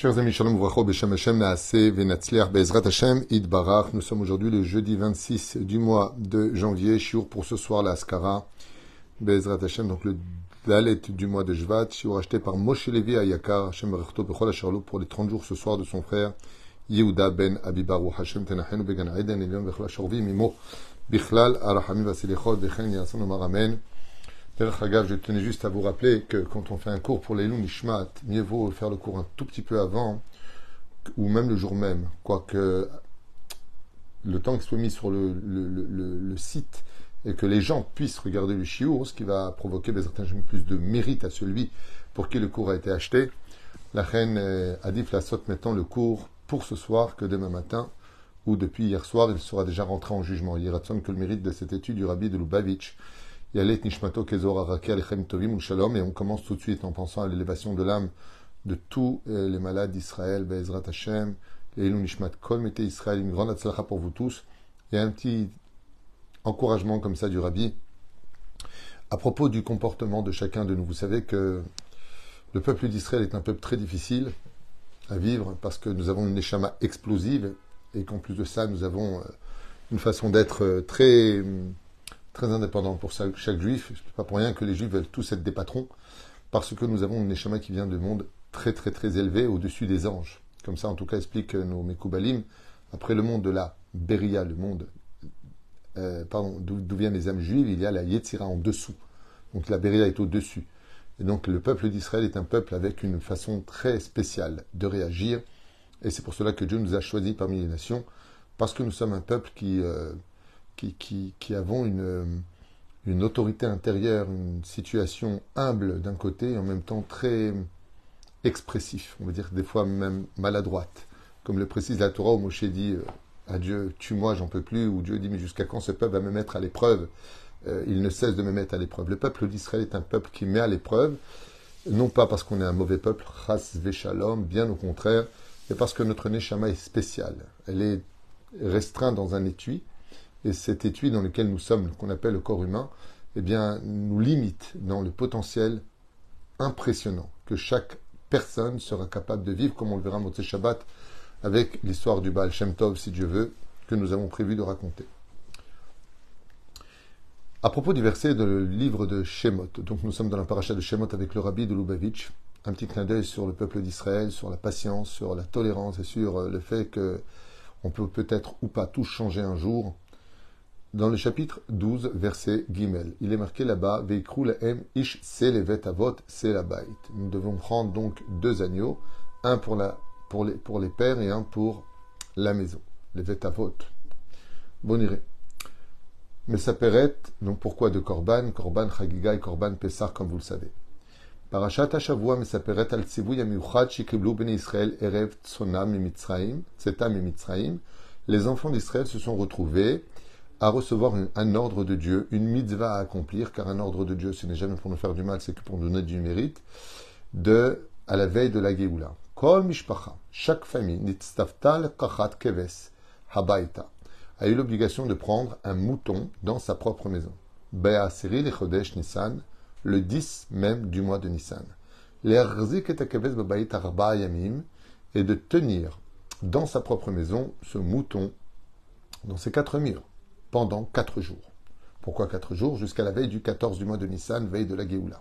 Chers amis, Shalom Uvracho, Beshem Hashem, Naase, Venatzliach, Bezrat Hashem, Id Barach. Nous sommes aujourd'hui le jeudi 26 du mois de janvier. Shiur pour ce soir, la Askara. Bezrat Hashem, donc le Dalet du mois de Jvat. Shiur acheté par Moshe Levi Ayakar, Hashem Berechto, Bechol Asharlo, pour les 30 jours ce soir de son frère, Yehuda ben Abibaru, Hashem Tenachenu, Began Aiden, Elion, Bechol Asharvi, Mimo, Bichlal, Arahami, Vasilichot, Bechen, Yason, Omar, Amen. Je tenais juste à vous rappeler que quand on fait un cours pour les Nishmat, mieux vaut faire le cours un tout petit peu avant, ou même le jour même, quoique le temps qui soit mis sur le, site et que les gens puissent regarder le chiour, ce qui va provoquer certains plus de mérite à celui pour qui le cours a été acheté. La reine a dit la saute maintenant le cours pour ce soir que demain matin, ou depuis hier soir, il sera déjà rentré en jugement. Il y a que le mérite de cette étude du rabbi de Lubavitch Yalet Nishmato Kezor Tovim Shalom, et on commence tout de suite en pensant à l'élévation de l'âme de tous euh, les malades d'Israël, Be'ezrat Hashem, Elou Nishmat Kol Mete Israël, une grande atzlacha pour vous tous. Il y a un petit encouragement comme ça du Rabbi. À propos du comportement de chacun de nous, vous savez que le peuple d'Israël est un peuple très difficile à vivre parce que nous avons une échama explosive et qu'en plus de ça, nous avons euh, une façon d'être euh, très très indépendante pour chaque, juif. C'est pas pour rien que les juifs veulent tous être des patrons, parce que nous avons une échama qui vient de monde très très très élevé, au-dessus des anges. Comme ça, en tout cas, explique nos Mekoubalim. Après le monde de la Beria, le monde, euh, d'où viennent les âmes juives, il y a la Yetzira en dessous. Donc la Beria est au-dessus. Et donc le peuple d'Israël est un peuple avec une façon très spéciale de réagir. Et c'est pour cela que Dieu nous a choisis parmi les nations, parce que nous sommes un peuple qui, euh, qui, avons une, une autorité intérieure, une situation humble d'un côté et en même temps très expressif, on va dire des fois même maladroite. Comme le précise la Torah où Moshe dit euh, à Dieu, tue-moi, j'en peux plus, ou Dieu dit, mais jusqu'à quand ce peuple va me mettre à l'épreuve? Euh, Il ne cesse de me mettre à l'épreuve. Le peuple d'Israël est un peuple qui met à l'épreuve, non pas parce qu'on est un mauvais peuple, ras veshalom, bien au contraire, mais parce que notre neshama est spéciale. Elle est restreinte dans un étui, et cet étui dans lequel nous sommes, qu'on appelle le corps humain, eh bien, nous limite dans le potentiel impressionnant que chaque personne sera capable de vivre, comme on le verra Motsé Shabbat, avec l'histoire du Baal Shem Tov, si Dieu veut, que nous avons prévu de raconter. À propos du verset le livre de Shemot, donc nous sommes dans la paracha de Shemot avec le rabbi de Lubavitch, un petit clin d'œil sur le peuple d'Israël, sur la patience, sur la tolérance et sur euh, le fait que on peut peut-être ou pas tout changer un jour, dans le chapitre 12, verset Gimel. Il est marqué là-bas, ish avot Nous devons prendre donc deux agneaux, un pour, la, pour, les, pour les pères et un pour la maison, les vetavot. Bon iré. Mais ça donc pourquoi de Korban, Korban Chagiga et Korban Pessar, comme vous le savez? Parashat Hashavua mesaperet al tzivui amiuchad shikiblu ben Israël erev tsona mimitzraim, tseta mimitzraim. Les enfants d'Israël se sont retrouvés à recevoir un, ordre de Dieu, une mitzvah à accomplir, car un ordre de Dieu, ce n'est jamais pour nous faire du mal, c'est que pour nous donner du mérite, de, à la veille de la Géoula. Kol mishpacha, chaque famille, nitztaftal kachat keves, habaita, a eu l'obligation de prendre un mouton dans sa propre maison. Bea Seril Chodesh Nissan, le 10 même du mois de Nissan. L'erzik et keves babayit arba yamim, et de tenir dans sa propre maison ce mouton dans ses quatre murs pendant quatre jours. Pourquoi quatre jours? Jusqu'à la veille du 14 du mois de Nissan, veille de la Géoula.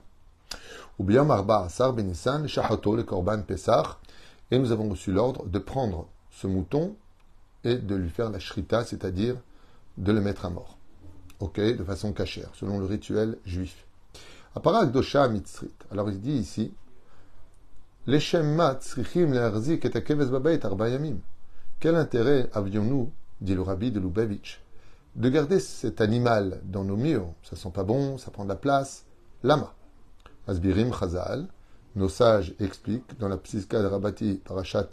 Ou bien Marba Asar ben Nissan, Shahato, le Korban Pessah, et nous avons reçu l'ordre de prendre ce mouton et de lui faire la shrita, c'est-à-dire de le mettre à mort. Ok, de façon cachère, selon le rituel juif. Aparak dosha mitzrit. Alors il dit ici, Quel intérêt avions-nous, dit le rabbi de Lubavitch, de garder cet animal dans nos murs. Ça sent pas bon, ça prend de la place. Lama. Asbirim Chazal, nos sages expliquent dans la Psiska de Rabati Parashat,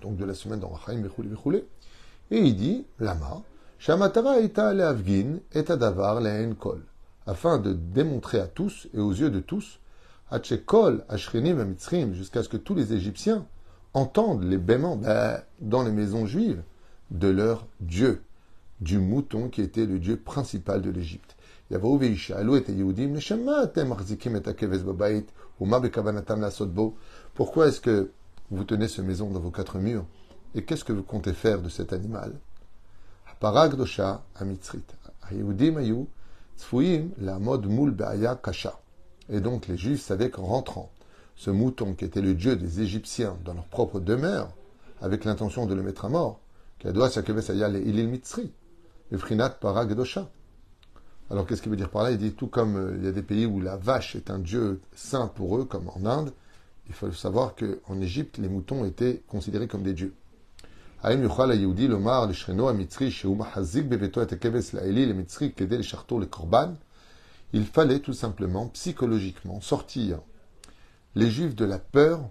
donc de la semaine dans Rachaim Bechoulé et il dit, Lama, Shamatara Ita Leavgin et Adavar Kol, afin de démontrer à tous et aux yeux de tous, Kol Ashrenim Mitzrim, jusqu'à ce que tous les Égyptiens entendent les baiements ben, dans les maisons juives de leur Dieu du mouton qui était le dieu principal de l'Égypte. Pourquoi est-ce que vous tenez ce maison dans vos quatre murs, et qu'est-ce que vous comptez faire de cet animal? Et donc les Juifs savaient qu'en rentrant, ce mouton qui était le dieu des Égyptiens dans leur propre demeure, avec l'intention de le mettre à mort, le Alors qu'est-ce qu'il veut dire par là? Il dit tout comme euh, il y a des pays où la vache est un dieu saint pour eux, comme en Inde, il faut savoir qu'en Égypte, les moutons étaient considérés comme des dieux. Il fallait tout simplement, psychologiquement, sortir les Juifs de la peur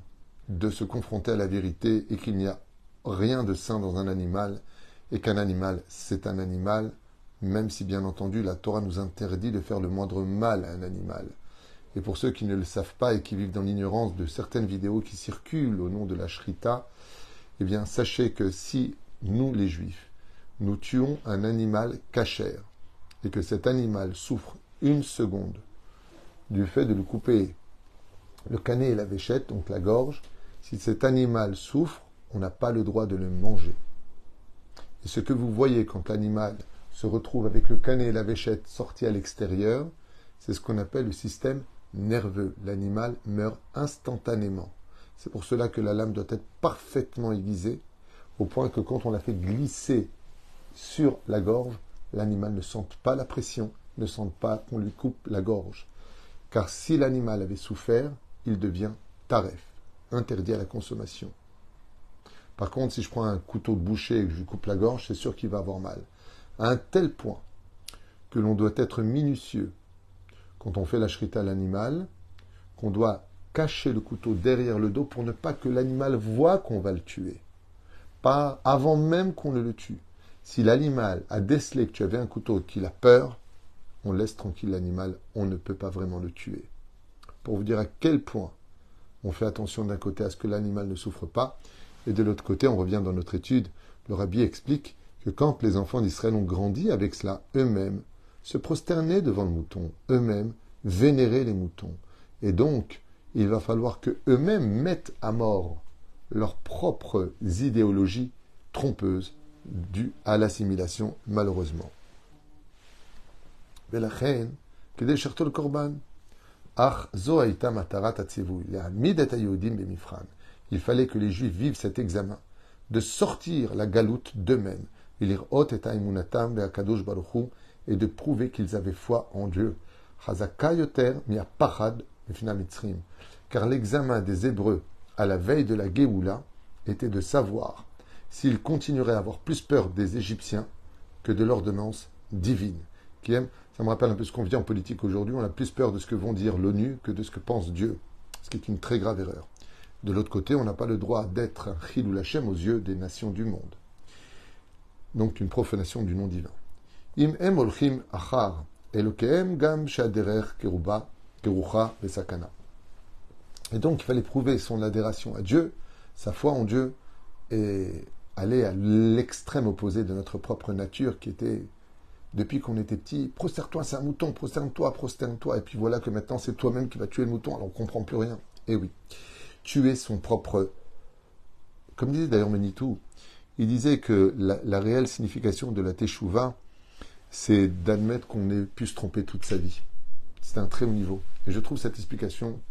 de se confronter à la vérité et qu'il n'y a rien de saint dans un animal et qu'un animal, c'est un animal, même si bien entendu la Torah nous interdit de faire le moindre mal à un animal. Et pour ceux qui ne le savent pas et qui vivent dans l'ignorance de certaines vidéos qui circulent au nom de la Shrita, eh bien, sachez que si nous, les Juifs, nous tuons un animal cachère et que cet animal souffre une seconde du fait de lui couper le canet et la véchette, donc la gorge, si cet animal souffre, on n'a pas le droit de le manger. Et ce que vous voyez quand l'animal se retrouve avec le canet et la véchette sortis à l'extérieur, c'est ce qu'on appelle le système nerveux. L'animal meurt instantanément. C'est pour cela que la lame doit être parfaitement aiguisée, au point que quand on la fait glisser sur la gorge, l'animal ne sente pas la pression, ne sente pas qu'on lui coupe la gorge. Car si l'animal avait souffert, il devient taref, interdit à la consommation. Par contre, si je prends un couteau de boucher et que je lui coupe la gorge, c'est sûr qu'il va avoir mal. À un tel point que l'on doit être minutieux quand on fait la shrita à l'animal, qu'on doit cacher le couteau derrière le dos pour ne pas que l'animal voit qu'on va le tuer. Pas avant même qu'on ne le tue. Si l'animal a décelé que tu avais un couteau qu'il a peur, on laisse tranquille l'animal, on ne peut pas vraiment le tuer. Pour vous dire à quel point on fait attention d'un côté à ce que l'animal ne souffre pas, et de l'autre côté, on revient dans notre étude, le rabbi explique que quand les enfants d'Israël ont grandi avec cela, eux-mêmes se prosterner devant le mouton, eux-mêmes vénérer les moutons. Et donc, il va falloir que eux-mêmes mettent à mort leurs propres idéologies trompeuses dues à l'assimilation, malheureusement. Il fallait que les Juifs vivent cet examen, de sortir la galoute d'eux-mêmes, et de prouver qu'ils avaient foi en Dieu. Car l'examen des Hébreux à la veille de la Géoula était de savoir s'ils continueraient à avoir plus peur des Égyptiens que de l'ordonnance divine. Qui aime, ça me rappelle un peu ce qu'on vit en politique aujourd'hui, on a plus peur de ce que vont dire l'ONU que de ce que pense Dieu, ce qui est une très grave erreur. De l'autre côté, on n'a pas le droit d'être un chilou lachem aux yeux des nations du monde. Donc une profanation du nom divin. Im achar gam keruba kerucha. Et donc il fallait prouver son adhération à Dieu, sa foi en Dieu, et aller à l'extrême opposé de notre propre nature qui était, depuis qu'on était petit, prosterne-toi, c'est un mouton, prosterne-toi, prosterne-toi, et puis voilà que maintenant c'est toi-même qui vas tuer le mouton, alors on comprend plus rien. Eh oui, tuer son propre... Comme disait d'ailleurs Manitou, il disait que la, réelle signification de la teshuva, c'est d'admettre qu'on ait pu se tromper toute sa vie. C'est un très haut niveau. Et je trouve cette explication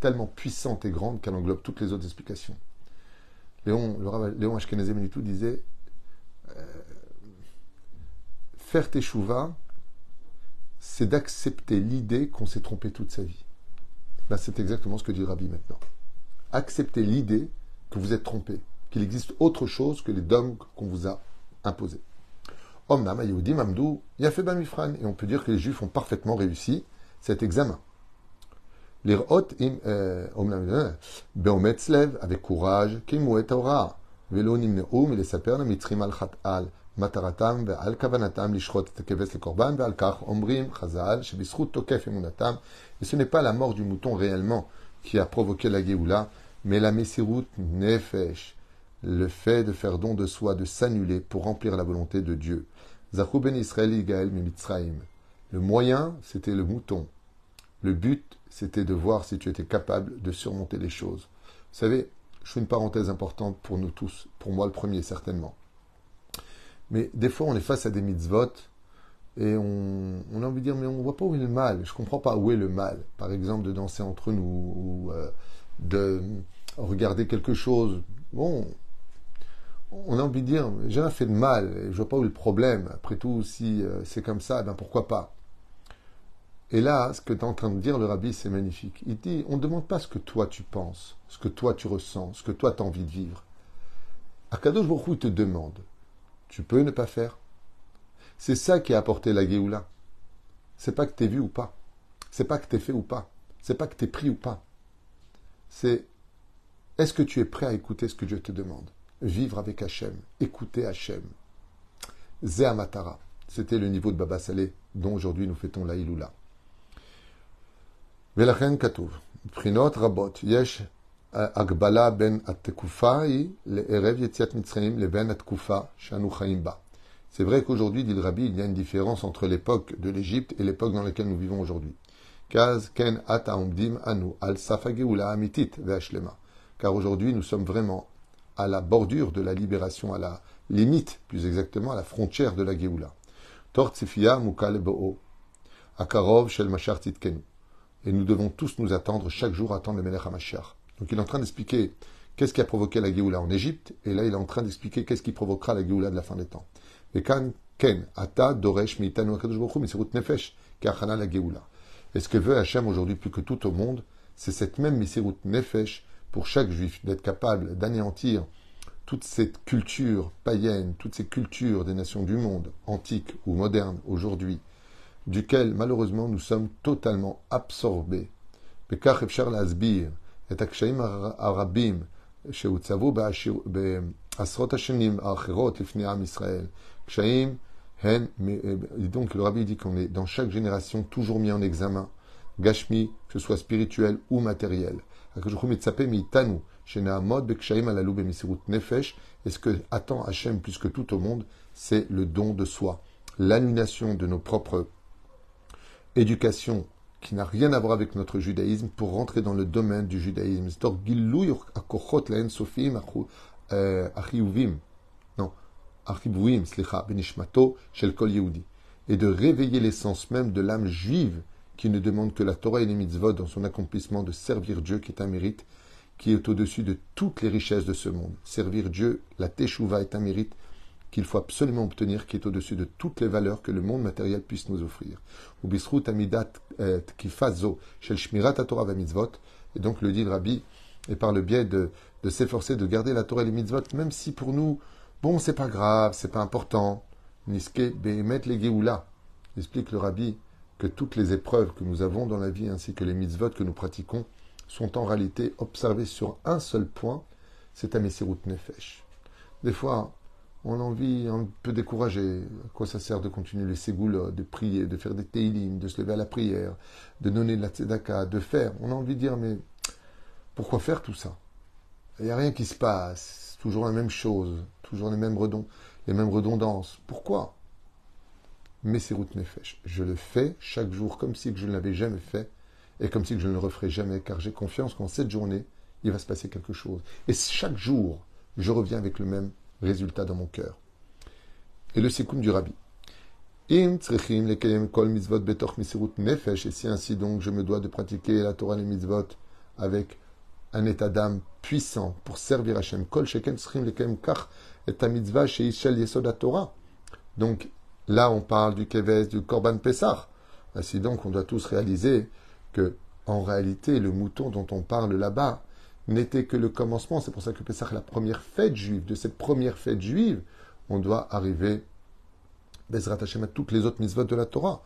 tellement puissante et grande qu'elle englobe toutes les autres explications. Léon, Léon Ashkenazé Menitou disait euh, Faire teshuva, c'est d'accepter l'idée qu'on s'est trompé toute sa vie. Là, c'est exactement ce que dit Rabbi maintenant Accepter l'idée que vous êtes trompé, qu'il existe autre chose que les dogmes qu'on vous a imposés. Et on peut dire que les Juifs ont parfaitement réussi cet examen. לראות אם, אומנם, באומץ לב, avec courage, קיימו את ההוראה, ולא נמנעו מלספר למצרים על חטאל מטרתם ועל כוונתם לשחוט את הכבש לקורבן, ועל כך אומרים חז"ל שבזכות תוקף אמונתם, et ce n'est pas la mort du mais la Messirut Nefesh, le fait de faire don de soi, de s'annuler pour remplir la volonté de Dieu. Zachou ben Israël Igael Mimitzraim. Le moyen, c'était le mouton. Le but, c'était de voir si tu étais capable de surmonter les choses. Vous savez, je fais une parenthèse importante pour nous tous, pour moi le premier certainement. Mais des fois, on est face à des mitzvot et on, a envie de dire, mais on ne voit pas où est le mal. Je ne comprends pas où est le mal. Par exemple, de danser entre nous ou euh, de regarder quelque chose. Bon, on a envie de dire, j'ai rien fait de mal, je vois pas où le problème. Après tout, si euh, c'est comme ça, ben pourquoi pas? Et là, ce que tu es en train de dire, le rabbi, c'est magnifique. Il dit, on ne demande pas ce que toi tu penses, ce que toi tu ressens, ce que toi tu as envie de vivre. Akadosh Baruch te demande, tu peux ne pas faire? C'est ça qui a apporté la Géoula. C'est pas que tu es vu ou pas. C'est pas que tu es fait ou pas. C'est pas que tu es pris ou pas. C'est est-ce que tu es prêt à écouter ce que Dieu te demande Vivre avec Hachem, écouter Hachem. Zéamatara. C'était le niveau de Baba Salé dont aujourd'hui nous fêtons la Iloula. ולכן כתוב, מבחינות רבות יש הגבלה בין התקופה ההיא לערב יציאת מצרים לבין התקופה שאנו חיים בה. C'est vrai qu'aujourd'hui, dit le Rabbi, il y a une différence entre l'époque de l'Égypte et l'époque dans laquelle nous vivons aujourd'hui. Kaz ken ata anu al safageula amitit ve'ashlema car aujourd'hui nous sommes vraiment à la bordure de la libération, à la limite, plus exactement, à la frontière de la Géoula. Akarov. Et nous devons tous nous attendre chaque jour à attendre le Melech HaMashiach. Donc il est en train d'expliquer qu'est-ce qui a provoqué la Géoula en Égypte, et là il est en train d'expliquer qu'est-ce qui provoquera la Géoula de la fin des temps. Et ce que veut Hachem aujourd'hui plus que tout au monde, c'est cette même misirut nefesh pour chaque juif d'être capable d'anéantir toute cette culture païenne, toutes ces cultures des nations du monde, antiques ou modernes aujourd'hui, duquel malheureusement nous sommes totalement absorbés. donc le rabbi dit qu'on est dans chaque génération toujours mis en examen, gashmi, que ce soit spirituel ou matériel. Et ce que attend Hachem plus que tout au monde, c'est le don de soi, l'annulation de nos propres éducations qui n'a rien à voir avec notre judaïsme pour rentrer dans le domaine du judaïsme. Euh, non, et de réveiller l'essence même de l'âme juive qui ne demande que la Torah et les mitzvot dans son accomplissement de servir Dieu, qui est un mérite qui est au-dessus de toutes les richesses de ce monde. Servir Dieu, la Teshuvah est un mérite qu'il faut absolument obtenir, qui est au-dessus de toutes les valeurs que le monde matériel puisse nous offrir. mitzvot. Et donc le dit le Rabbi, et par le biais de, de s'efforcer de garder la Torah et les mitzvot, même si pour nous, bon, c'est pas grave, c'est pas important. Niske behemet le geoula. Explique le Rabbi, toutes les épreuves que nous avons dans la vie ainsi que les mitzvot que nous pratiquons sont en réalité observées sur un seul point, c'est à routes Nefesh. Des fois, on a envie, un peu découragé. À quoi ça sert de continuer les ségoulots, de prier, de faire des teilim, de se lever à la prière, de donner la tzedaka, de faire On a envie de dire, mais pourquoi faire tout ça? Il n'y a rien qui se passe, toujours la même chose, toujours les mêmes redondances. Pourquoi? Routes Nefesh. Je le fais chaque jour comme si je ne l'avais jamais fait et comme si je ne le referais jamais, car j'ai confiance qu'en cette journée, il va se passer quelque chose. Et chaque jour, je reviens avec le même résultat dans mon cœur. Et le sikoum du rabbi. Et si ainsi donc je me dois de pratiquer la Torah les mitzvot avec un état d'âme puissant pour servir Hashem, kol sheken kach et yesod Torah. Donc Là, on parle du Keves, du Korban Pessah. Ainsi donc, on doit tous réaliser que, en réalité, le mouton dont on parle là-bas n'était que le commencement. C'est pour ça que Pessah est la première fête juive. De cette première fête juive, on doit arriver, Bezrat Hashem, à toutes les autres mitzvot de la Torah.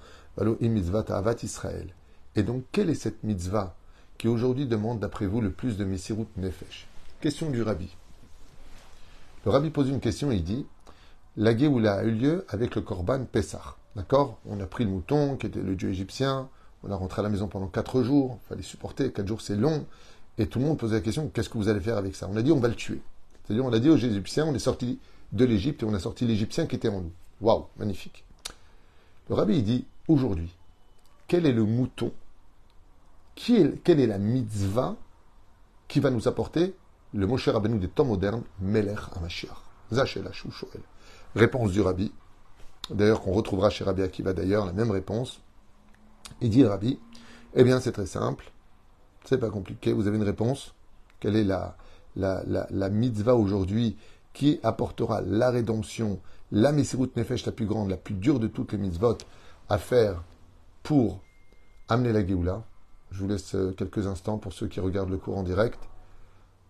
Israël. Et donc, quelle est cette mitzvah qui aujourd'hui demande, d'après vous, le plus de Messirut Nefesh? Question du rabbi. Le rabbi pose une question, il dit la Géoula a eu lieu avec le Korban Pessah. D'accord? On a pris le mouton, qui était le dieu égyptien, on a rentré à la maison pendant quatre jours, il fallait supporter, quatre jours c'est long, et tout le monde posait la question, qu'est-ce que vous allez faire avec ça? On a dit, on va le tuer. C'est-à-dire, on a dit aux Égyptiens, on est sorti de l'Égypte et on a sorti l'Égyptien qui était en nous. Waouh, magnifique. Le rabbi, il dit, aujourd'hui, quel est le mouton qui est, Quelle est la mitzvah qui va nous apporter le Moshe Rabbeinu des temps modernes, Melech Hamashiach? Zachela Shoel. Réponse du Rabbi. D'ailleurs, qu'on retrouvera chez Rabbi Akiva d'ailleurs, la même réponse. Il dit Rabbi, eh bien, c'est très simple. C'est pas compliqué. Vous avez une réponse. Quelle est la, la, la, mitzvah aujourd'hui qui apportera la rédemption, la Mesirut Nefesh la plus grande, la plus dure de toutes les mitzvot à faire pour amener la Géoula Je vous laisse euh, quelques instants pour ceux qui regardent le cours en direct.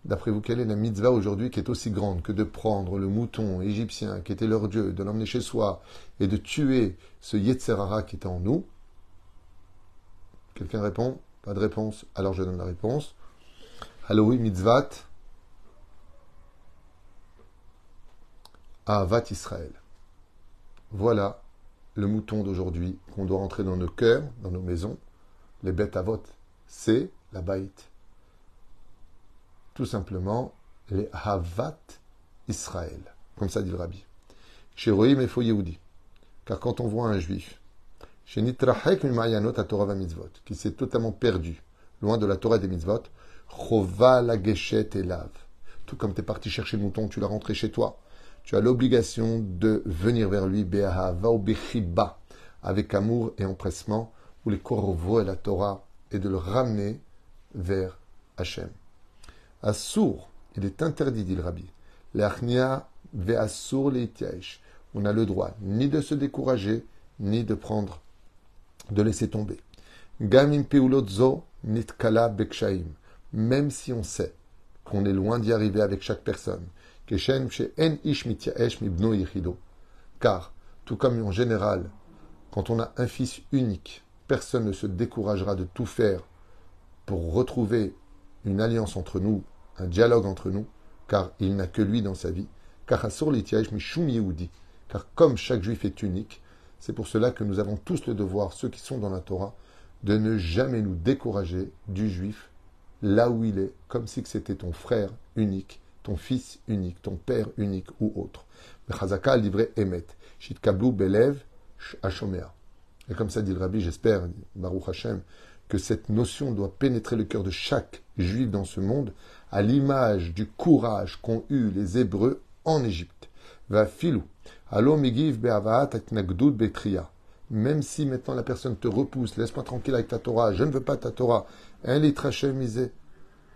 D'après vous, quelle est la mitzvah aujourd'hui qui est aussi grande que de prendre le mouton égyptien qui était leur dieu, de l'emmener chez soi et de tuer ce Yetzerara qui était en nous? Quelqu'un répond? Pas de réponse Alors je donne la réponse. Halloween mitzvat. Avat Israël. Voilà le mouton d'aujourd'hui qu'on doit rentrer dans nos cœurs, dans nos maisons. Les bêtes à c'est la baït tout simplement les Havat Israël. Comme ça dit le rabbi. Chez Rohim et Yehudi. Car quand on voit un juif, chez Nitrahek Mitzvot, qui s'est totalement perdu, loin de la Torah des mitzvot, la Geshet et lave. Tout comme tu es parti chercher le mouton, tu l'as rentré chez toi. Tu as l'obligation de venir vers lui, Be'ahava ou avec amour et empressement, ou les Korvo et la Torah, et de le ramener vers Hachem. Assour, il est interdit, dit le rabbi. L'achnia ve'assour leitiaïch. On n'a le droit ni de se décourager, ni de prendre, de laisser tomber. Gamim peulotzo nitkala bekshaim. Même si on sait qu'on est loin d'y arriver avec chaque personne. ish Car, tout comme en général, quand on a un fils unique, personne ne se découragera de tout faire pour retrouver une alliance entre nous, un dialogue entre nous, car il n'a que lui dans sa vie. Car car comme chaque juif est unique, c'est pour cela que nous avons tous le devoir, ceux qui sont dans la Torah, de ne jamais nous décourager du juif là où il est, comme si c'était ton frère unique, ton fils unique, ton père unique ou autre. Chazaka livré Emet. Et comme ça dit le rabbi, j'espère, Baruch Hashem, que cette notion doit pénétrer le cœur de chaque juif dans ce monde, à l'image du courage qu'ont eu les Hébreux en Égypte. Va filou. Même si maintenant la personne te repousse, laisse-moi tranquille avec ta Torah, je ne veux pas ta Torah, un litre misé.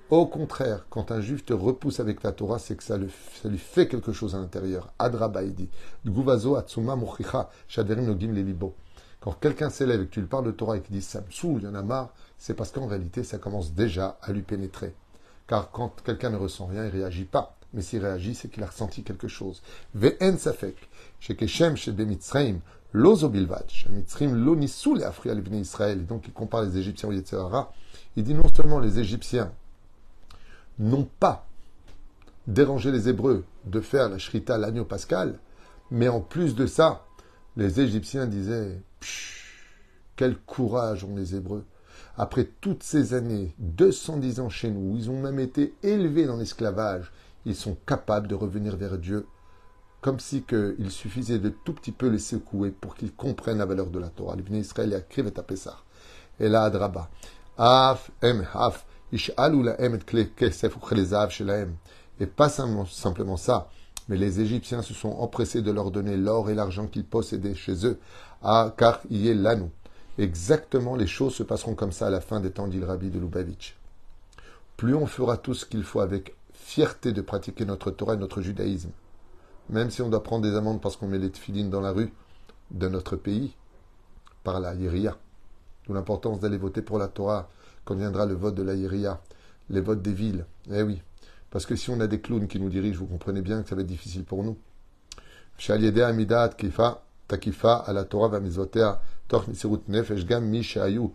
Au contraire, quand un juif te repousse avec ta Torah, c'est que ça, lui fait quelque chose à l'intérieur. Adrabaidi. Guvazo atsuma mochicha, shaderim nogim lelibo. Quand quelqu'un s'élève et que tu lui parles de Torah et qu'il dit ça me il y en a marre, c'est parce qu'en réalité, ça commence déjà à lui pénétrer. Car quand quelqu'un ne ressent rien, il ne réagit pas. Mais s'il réagit, c'est qu'il a ressenti quelque chose. Ve'en safek, chez Keshem, chez Bemitzraim, lozo bilvad, chez Mitzraim, lo nisou le afri Israël. Et donc il compare les Égyptiens au Yetzirara. Il dit non seulement les Égyptiens n'ont pas dérangé les Hébreux de faire la shrita l'agneau pascal, mais en plus de ça, les Égyptiens disaient quel courage ont les Hébreux. Après toutes ces années, 210 ans chez nous, ils ont même été élevés dans l'esclavage, ils sont capables de revenir vers Dieu, comme si il suffisait de tout petit peu les secouer pour qu'ils comprennent la valeur de la Torah. Les Israël et à Pessah. Et là, Adraba. Af, em, af, et pas simplement ça, mais les Égyptiens se sont empressés de leur donner l'or et l'argent qu'ils possédaient chez eux, ah, car y est l'anneau. Exactement, les choses se passeront comme ça à la fin des temps, dit rabbi de Lubavitch. Plus on fera tout ce qu'il faut avec fierté de pratiquer notre Torah et notre judaïsme, même si on doit prendre des amendes parce qu'on met les tefilines dans la rue de notre pays, par la Yéria. D'où l'importance d'aller voter pour la Torah quand viendra le vote de la Yéria, les votes des villes. Eh oui, parce que si on a des clowns qui nous dirigent, vous comprenez bien que ça va être difficile pour nous. Amidat Kifa, Takifa, à la Torah, Toch Nefesh, Gam Mi Shayu,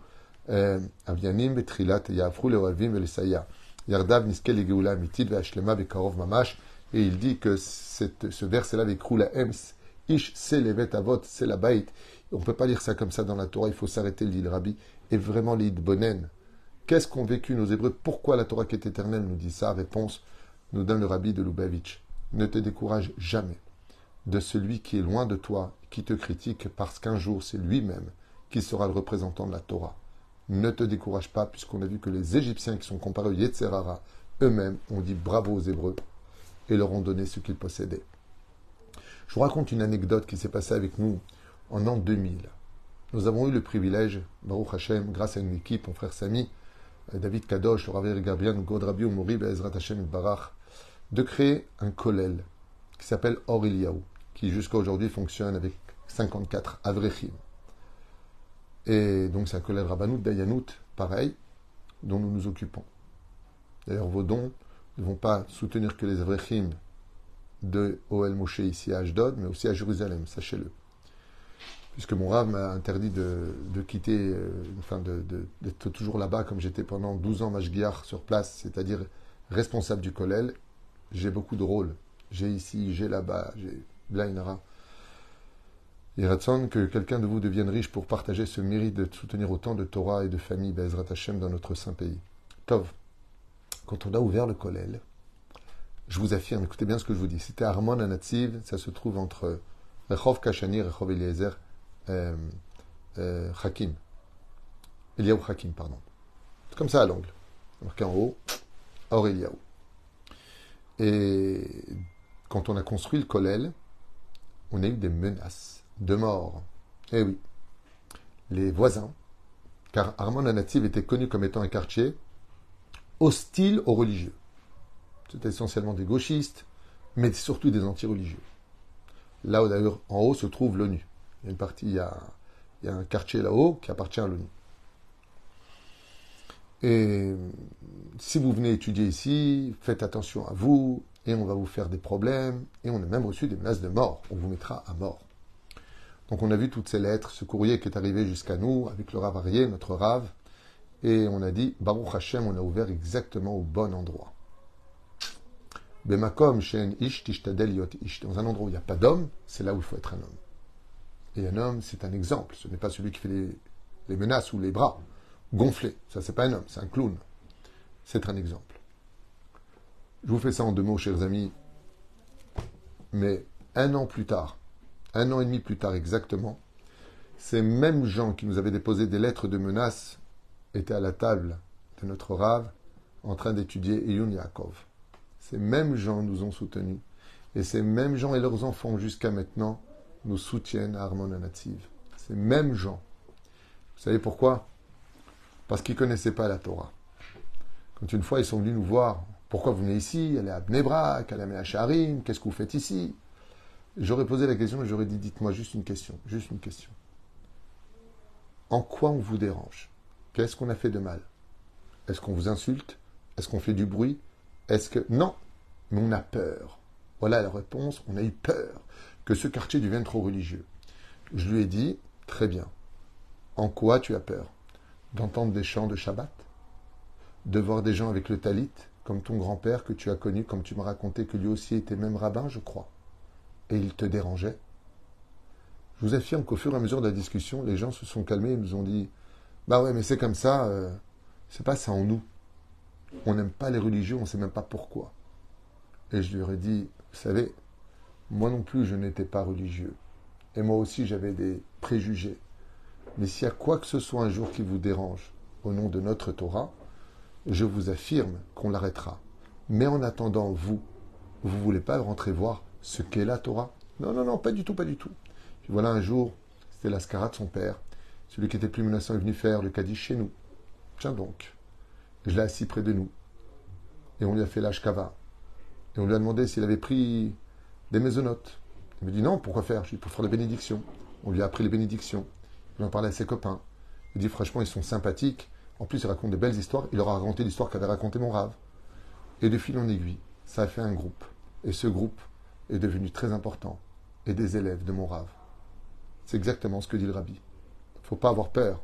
Avianim, Betrilat, Yafru, Leravim, Velisaya. Yardav, Niske, Legeula, Mitit, Vashlema, Mamash. Et il dit que cette, ce verset-là, avec la Ems, Ish, c'est Avot, c'est la Baït. On ne peut pas lire ça comme ça dans la Torah, il faut s'arrêter, dit le Rabbi. Et vraiment, l'id Bonen. Qu'est-ce qu'ont vécu nos Hébreux? Pourquoi la Torah qui est éternelle nous dit ça? Réponse nous donne le rabbi de Lubavitch. Ne te décourage jamais de celui qui est loin de toi, qui te critique, parce qu'un jour c'est lui-même qui sera le représentant de la Torah. Ne te décourage pas, puisqu'on a vu que les Égyptiens qui sont comparés au Yetzerara eux-mêmes ont dit bravo aux Hébreux et leur ont donné ce qu'ils possédaient. Je vous raconte une anecdote qui s'est passée avec nous en an 2000. Nous avons eu le privilège, Baruch Hashem, grâce à une équipe, mon frère Samy, euh, David Kadosh, le Rav Garbian, Godrabi Omori, Ezrat Hashem Barach, de créer un kollel qui s'appelle Or qui jusqu'à aujourd'hui fonctionne avec 54 avrechim. Et donc c'est un kollel Rabbanout, Dayanout, pareil, dont nous nous occupons. D'ailleurs, vos dons ne vont pas soutenir que les avrechim de Oel Moshe ici à Ashdod, mais aussi à Jérusalem, sachez-le. Puisque mon rave m'a interdit de, quitter, euh, enfin d'être toujours là-bas comme j'étais pendant 12 ans Mashgiach sur place, c'est-à-dire responsable du kollel, j'ai beaucoup de rôles. J'ai ici, j'ai là-bas, j'ai Blainara. Sonne que quelqu'un de vous devienne riche pour partager ce mérite de soutenir autant de Torah et de famille Bezrat Hashem dans notre saint pays. Tov, quand on a ouvert le kollel, je vous affirme, écoutez bien ce que je vous dis. C'était Armon Anatsiv, ça se trouve entre Rechov Kashani, Rechov Eliezer, euh, euh, Hakim. Eliaou Hakim, pardon. C'est comme ça à l'angle. Marqué en haut, Or Eliaou. Et quand on a construit le Kollel, on a eu des menaces de mort. Eh oui. Les voisins, car Armand Anatsiv était connu comme étant un quartier hostile aux religieux. C'était essentiellement des gauchistes, mais surtout des anti-religieux. Là où d'ailleurs en haut se trouve l'ONU. Il y a une partie, il y a, un quartier là-haut qui appartient à l'ONU. Et si vous venez étudier ici, faites attention à vous, et on va vous faire des problèmes, et on a même reçu des menaces de mort. On vous mettra à mort. Donc on a vu toutes ces lettres, ce courrier qui est arrivé jusqu'à nous, avec le Rav Arié, notre Rav, et on a dit, Baruch Hashem, on a ouvert exactement au bon endroit. Bemakom shen. Dans un endroit où il n'y a pas d'homme, c'est là où il faut être un homme. Et un homme, c'est un exemple. Ce n'est pas celui qui fait les, menaces ou les bras gonflés. Ça, c'est pas un homme, c'est un clown. C'est un exemple. Je vous fais ça en deux mots, chers amis. Mais un an plus tard, un an et demi plus tard exactement, ces mêmes gens qui nous avaient déposé des lettres de menaces étaient à la table de notre rave en train d'étudier Iyun Yaakov. Ces mêmes gens nous ont soutenus. Et ces mêmes gens et leurs enfants jusqu'à maintenant nous soutiennent à Armon Native. Ces mêmes gens. Vous savez pourquoi? Parce qu'ils ne connaissaient pas la Torah. Quand une fois ils sont venus nous voir, pourquoi vous venez ici? Est à Bnebrak, est à Sharim, qu'est-ce que vous faites ici? J'aurais posé la question et j'aurais dit dites-moi juste une question, juste une question. En quoi on vous dérange? Qu'est-ce qu'on a fait de mal? Est-ce qu'on vous insulte? Est-ce qu'on fait du bruit? Est-ce que. Non Mais on a peur. Voilà la réponse on a eu peur que ce quartier devienne trop religieux. Je lui ai dit, très bien. En quoi tu as peur? D'entendre des chants de Shabbat? De voir des gens avec le talit, comme ton grand-père que tu as connu, comme tu m'as raconté que lui aussi était même rabbin, je crois. Et il te dérangeait Je vous affirme qu'au fur et à mesure de la discussion, les gens se sont calmés et nous ont dit Bah ouais, mais c'est comme ça, euh, c'est pas ça en nous. On n'aime pas les religieux, on ne sait même pas pourquoi. Et je lui ai dit Vous savez, moi non plus, je n'étais pas religieux. Et moi aussi, j'avais des préjugés. Mais s'il y a quoi que ce soit un jour qui vous dérange, au nom de notre Torah, je vous affirme qu'on l'arrêtera. Mais en attendant, vous, vous voulez pas rentrer voir ce qu'est la Torah? Non, non, non, pas du tout, pas du tout. Puis voilà, un jour, c'était l'ascara de son père. Celui qui était plus menaçant est venu faire le Kaddish chez nous. Tiens donc. je l'ai assis près de nous. Et on lui a fait l'ashkava. Et on lui a demandé s'il avait pris des maisonnotes. Il me dit non, pourquoi faire? Je dis pour faire des bénédictions. On lui a appris les bénédictions. Il en parlait à ses copains. Il dit franchement, ils sont sympathiques. En plus, ils racontent de belles histoires. Il leur a raconté l'histoire qu'avait raconté mon rave. Et de fil en aiguille, ça a fait un groupe. Et ce groupe est devenu très important. Et des élèves de mon rave. C'est exactement ce que dit le rabbi. Il ne faut pas avoir peur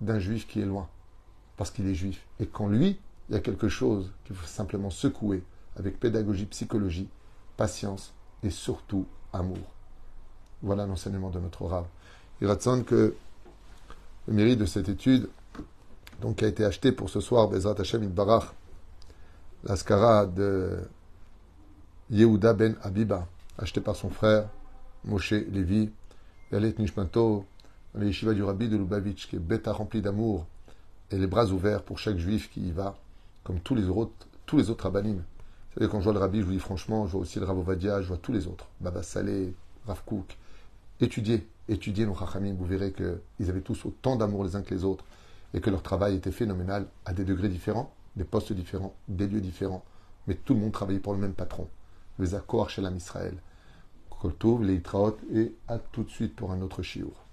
d'un juif qui est loin. Parce qu'il est juif. Et quand lui, il y a quelque chose qu'il faut simplement secouer avec pédagogie, psychologie, patience et surtout amour. Voilà l'enseignement de notre Rav. Il raconte que le mérite de cette étude, donc qui a été acheté pour ce soir, Bezrat Hashem Barach, l'ascara de Yehuda ben Abiba, acheté par son frère Moshe Levi, Yalet Nishmanto, les yeshiva du Rabbi de Lubavitch, qui est bêta rempli d'amour et les bras ouverts pour chaque juif qui y va, comme tous les autres, tous les autres rabbinim. Vous savez, quand je vois le rabbi, je vous dis franchement, je vois aussi le Rav Ovadia, je vois tous les autres. Baba Saleh, Rav Kook. Étudiez, étudiez nos chachamim, vous verrez qu'ils avaient tous autant d'amour les uns que les autres et que leur travail était phénoménal à des degrés différents, des postes différents, des lieux différents. Mais tout le monde travaillait pour le même patron. Chez l'âme Israël. Koltov, les Itraot, et à tout de suite pour un autre chiour.